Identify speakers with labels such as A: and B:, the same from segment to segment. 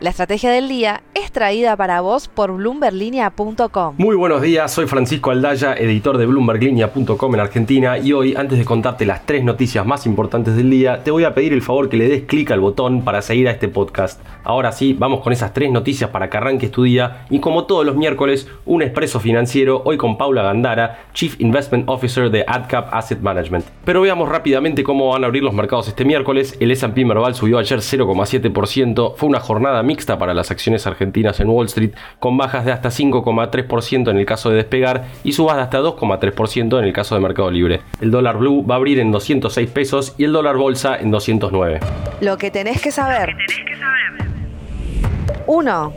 A: La estrategia del día es traída para vos por bloomberlinia.com.
B: Muy buenos días, soy Francisco Aldaya, editor de bloomberlinia.com en Argentina y hoy, antes de contarte las tres noticias más importantes del día, te voy a pedir el favor que le des clic al botón para seguir a este podcast. Ahora sí, vamos con esas tres noticias para que arranques tu día y como todos los miércoles, un expreso financiero, hoy con Paula Gandara, Chief Investment Officer de AdCap Asset Management. Pero veamos rápidamente cómo van a abrir los mercados este miércoles. El S&P Merval subió ayer 0,7%, fue una jornada mixta para las acciones argentinas en Wall Street, con bajas de hasta 5,3% en el caso de Despegar y subas de hasta 2,3% en el caso de Mercado Libre. El dólar blue va a abrir en 206 pesos y el dólar bolsa en 209.
A: Lo que tenés que saber. 1.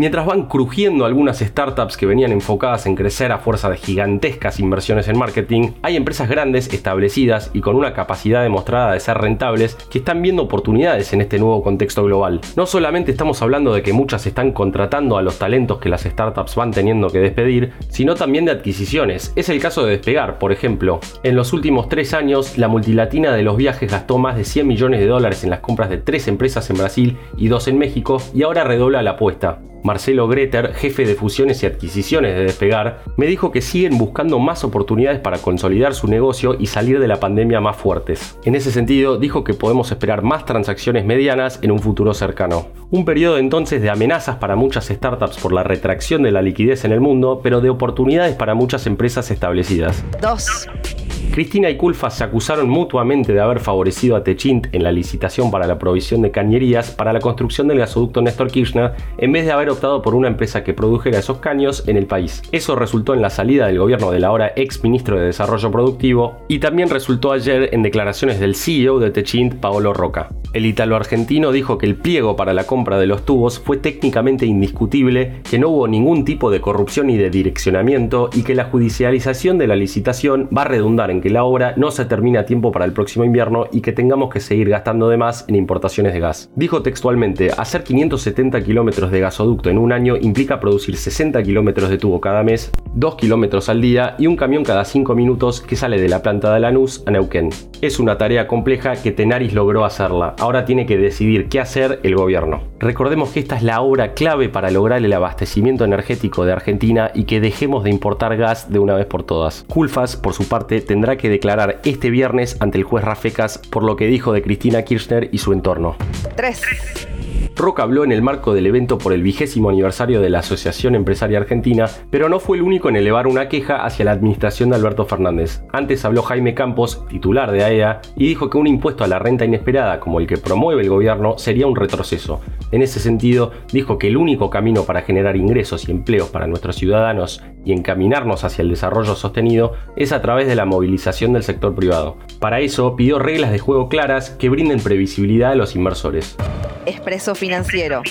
B: Mientras van crujiendo algunas startups que venían enfocadas en crecer a fuerza de gigantescas inversiones en marketing, hay empresas grandes, establecidas y con una capacidad demostrada de ser rentables que están viendo oportunidades en este nuevo contexto global. No solamente estamos hablando de que muchas están contratando a los talentos que las startups van teniendo que despedir, sino también de adquisiciones. Es el caso de Despegar, por ejemplo. En los últimos tres años, la multilatina de los viajes gastó más de 100 millones de dólares en las compras de tres empresas en Brasil y dos en México y ahora redobla la apuesta. Marcelo Greter, jefe de fusiones y adquisiciones de Despegar, me dijo que siguen buscando más oportunidades para consolidar su negocio y salir de la pandemia más fuertes. En ese sentido, dijo que podemos esperar más transacciones medianas en un futuro cercano. Un periodo entonces de amenazas para muchas startups por la retracción de la liquidez en el mundo, pero de oportunidades para muchas empresas establecidas.
A: 2.
B: Cristina y Culfa se acusaron mutuamente de haber favorecido a Techint en la licitación para la provisión de cañerías para la construcción del gasoducto Néstor Kirchner, en vez de haber optado por una empresa que produjera esos caños en el país. Eso resultó en la salida del gobierno del ahora ex ministro de Desarrollo Productivo y también resultó ayer en declaraciones del CEO de Techint, Paolo Roca. El italo-argentino dijo que el pliego para la compra de los tubos fue técnicamente indiscutible, que no hubo ningún tipo de corrupción ni de direccionamiento y que la judicialización de la licitación va a redundar en que la obra no se termine a tiempo para el próximo invierno y que tengamos que seguir gastando de más en importaciones de gas. Dijo textualmente, hacer 570 kilómetros de gasoducto en un año implica producir 60 kilómetros de tubo cada mes, 2 kilómetros al día y un camión cada 5 minutos que sale de la planta de Lanús a Neuquén. Es una tarea compleja que Tenaris logró hacerla, ahora tiene que decidir qué hacer el gobierno. Recordemos que esta es la obra clave para lograr el abastecimiento energético de Argentina y que dejemos de importar gas de una vez por todas. Culfas, por su parte, tendrá que declarar este viernes ante el juez Rafecas por lo que dijo de Cristina Kirchner y su entorno.
A: 3.
B: Roca habló en el marco del evento por el vigésimo aniversario de la Asociación Empresaria Argentina, pero no fue el único en elevar una queja hacia la administración de Alberto Fernández. Antes habló Jaime Campos, titular de AEA, e y dijo que un impuesto a la renta inesperada como el que promueve el gobierno sería un retroceso. En ese sentido, dijo que el único camino para generar ingresos y empleos para nuestros ciudadanos y encaminarnos hacia el desarrollo sostenido es a través de la movilización del sector privado. Para eso pidió reglas de juego claras que brinden previsibilidad a los inversores.
A: Expreso Financiero.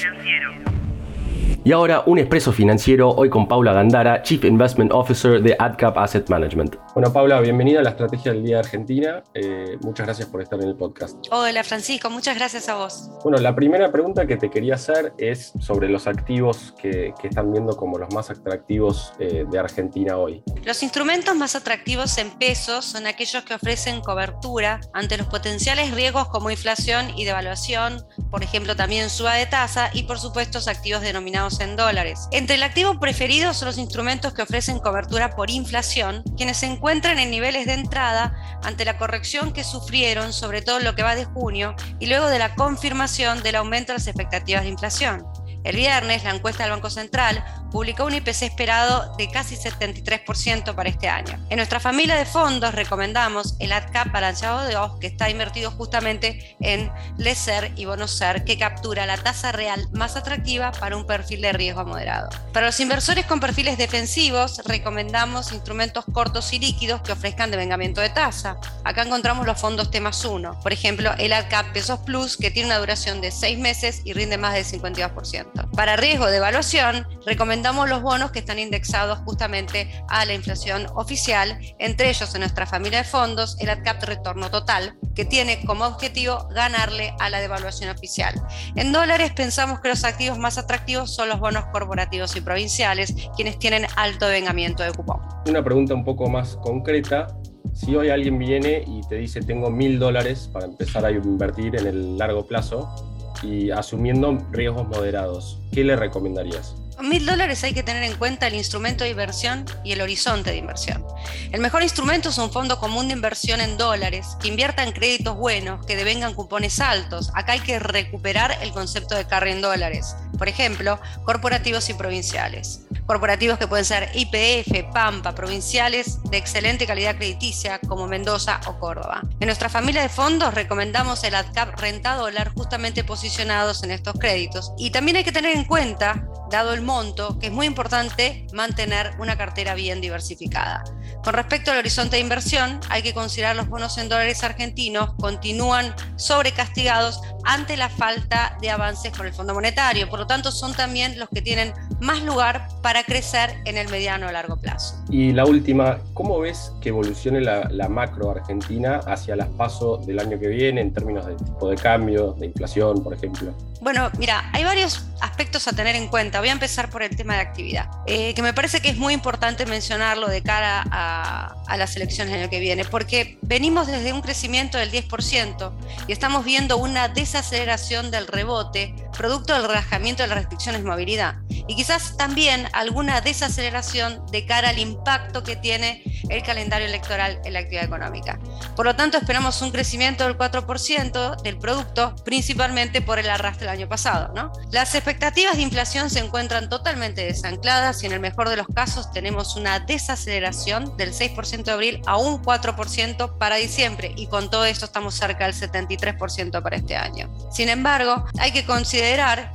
B: Y ahora un expreso financiero hoy con Paula Gandara, Chief Investment Officer de AdCap Asset Management. Bueno, Paula, bienvenida a la Estrategia del Día de Argentina. Eh, muchas gracias por estar en el podcast.
C: Hola, Francisco, muchas gracias a vos.
B: Bueno, la primera pregunta que te quería hacer es sobre los activos que, están viendo como los más atractivos eh, de Argentina hoy.
C: Los instrumentos más atractivos en pesos son aquellos que ofrecen cobertura ante los potenciales riesgos como inflación y devaluación, por ejemplo, también suba de tasa y, por supuesto, activos denominados en dólares. Entre el activo preferido son los instrumentos que ofrecen cobertura por inflación, quienes se encuentran en niveles de entrada ante la corrección que sufrieron, sobre todo lo que va de junio, y luego de la confirmación del aumento de las expectativas de inflación. El viernes, la encuesta del Banco Central publicó un IPC esperado de casi 73% para este año. En nuestra familia de fondos recomendamos el AdCap balanceado de OS, que está invertido justamente en LESER y BONOSER, que captura la tasa real más atractiva para un perfil de riesgo moderado. Para los inversores con perfiles defensivos, recomendamos instrumentos cortos y líquidos que ofrezcan devengamiento de tasa. Acá encontramos los fondos T 1, por ejemplo, el AdCap Pesos Plus, que tiene una duración de 6 meses y rinde más del 52%. Para riesgo de evaluación, recomendamos los bonos que están indexados justamente a la inflación oficial, entre ellos en nuestra familia de fondos el ADCAP Retorno Total, que tiene como objetivo ganarle a la devaluación oficial. En dólares pensamos que los activos más atractivos son los bonos corporativos y provinciales, quienes tienen alto vengamiento de cupón.
B: Una pregunta un poco más concreta. Si hoy alguien viene y te dice tengo mil dólares para empezar a invertir en el largo plazo, y asumiendo riesgos moderados, ¿qué le recomendarías?
C: Mil dólares hay que tener en cuenta el instrumento de inversión y el horizonte de inversión. El mejor instrumento es un fondo común de inversión en dólares que invierta en créditos buenos, que devengan cupones altos. Acá hay que recuperar el concepto de carry en dólares. Por ejemplo, corporativos y provinciales. Corporativos que pueden ser IPF, Pampa, provinciales de excelente calidad crediticia como Mendoza o Córdoba. En nuestra familia de fondos recomendamos el ADCAP renta dólar justamente posicionados en estos créditos. Y también hay que tener en cuenta dado el monto, que es muy importante mantener una cartera bien diversificada. Con respecto al horizonte de inversión, hay que considerar los bonos en dólares argentinos continúan sobrecastigados ante la falta de avances con el Fondo Monetario. Por lo tanto, son también los que tienen más lugar para crecer en el mediano o largo plazo.
B: Y la última, ¿cómo ves que evolucione la, macro argentina hacia las pasos del año que viene en términos de tipo de cambio, de inflación, por ejemplo?
C: Bueno, mira, hay varios aspectos a tener en cuenta. Voy a empezar por el tema de actividad, eh, que me parece que es muy importante mencionarlo de cara a, a las elecciones del año que viene, porque venimos desde un crecimiento del 10% y estamos viendo una desaceleración del rebote producto del relajamiento de las restricciones de movilidad y quizás también alguna desaceleración de cara al impacto que tiene el calendario electoral en la actividad económica. Por lo tanto, esperamos un crecimiento del 4% del producto, principalmente por el arrastre del año pasado. ¿no? Las expectativas de inflación se encuentran totalmente desancladas y en el mejor de los casos tenemos una desaceleración del 6% de abril a un 4% para diciembre y con todo esto estamos cerca del 73% para este año. Sin embargo, hay que considerar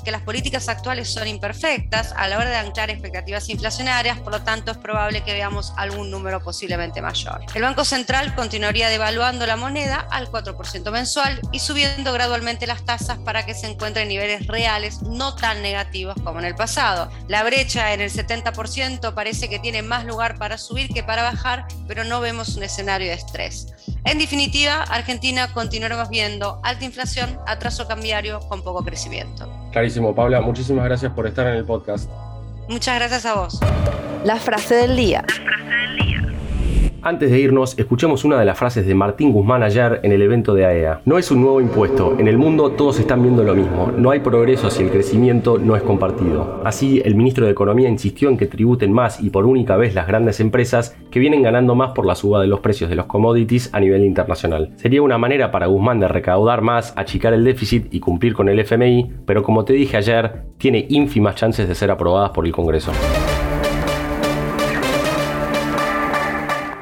C: que las políticas actuales son imperfectas a la hora de anclar expectativas inflacionarias, por lo tanto es probable que veamos algún número posiblemente mayor. El Banco Central continuaría devaluando la moneda al 4% mensual y subiendo gradualmente las tasas para que se encuentren niveles reales no tan negativos como en el pasado. La brecha en el 70% parece que tiene más lugar para subir que para bajar, pero no vemos un escenario de estrés. En definitiva, Argentina continuaremos viendo alta inflación, atraso cambiario con poco crecimiento.
B: Clarísimo, Paula, muchísimas gracias por estar en el podcast.
C: Muchas gracias a vos.
A: La frase del día.
B: Antes de irnos, escuchemos una de las frases de Martín Guzmán ayer en el evento de AEA. E no es un nuevo impuesto, en el mundo todos están viendo lo mismo, no hay progreso si el crecimiento no es compartido. Así, el ministro de Economía insistió en que tributen más y por única vez las grandes empresas que vienen ganando más por la suba de los precios de los commodities a nivel internacional. Sería una manera para Guzmán de recaudar más, achicar el déficit y cumplir con el FMI, pero como te dije ayer, tiene ínfimas chances de ser aprobadas por el Congreso.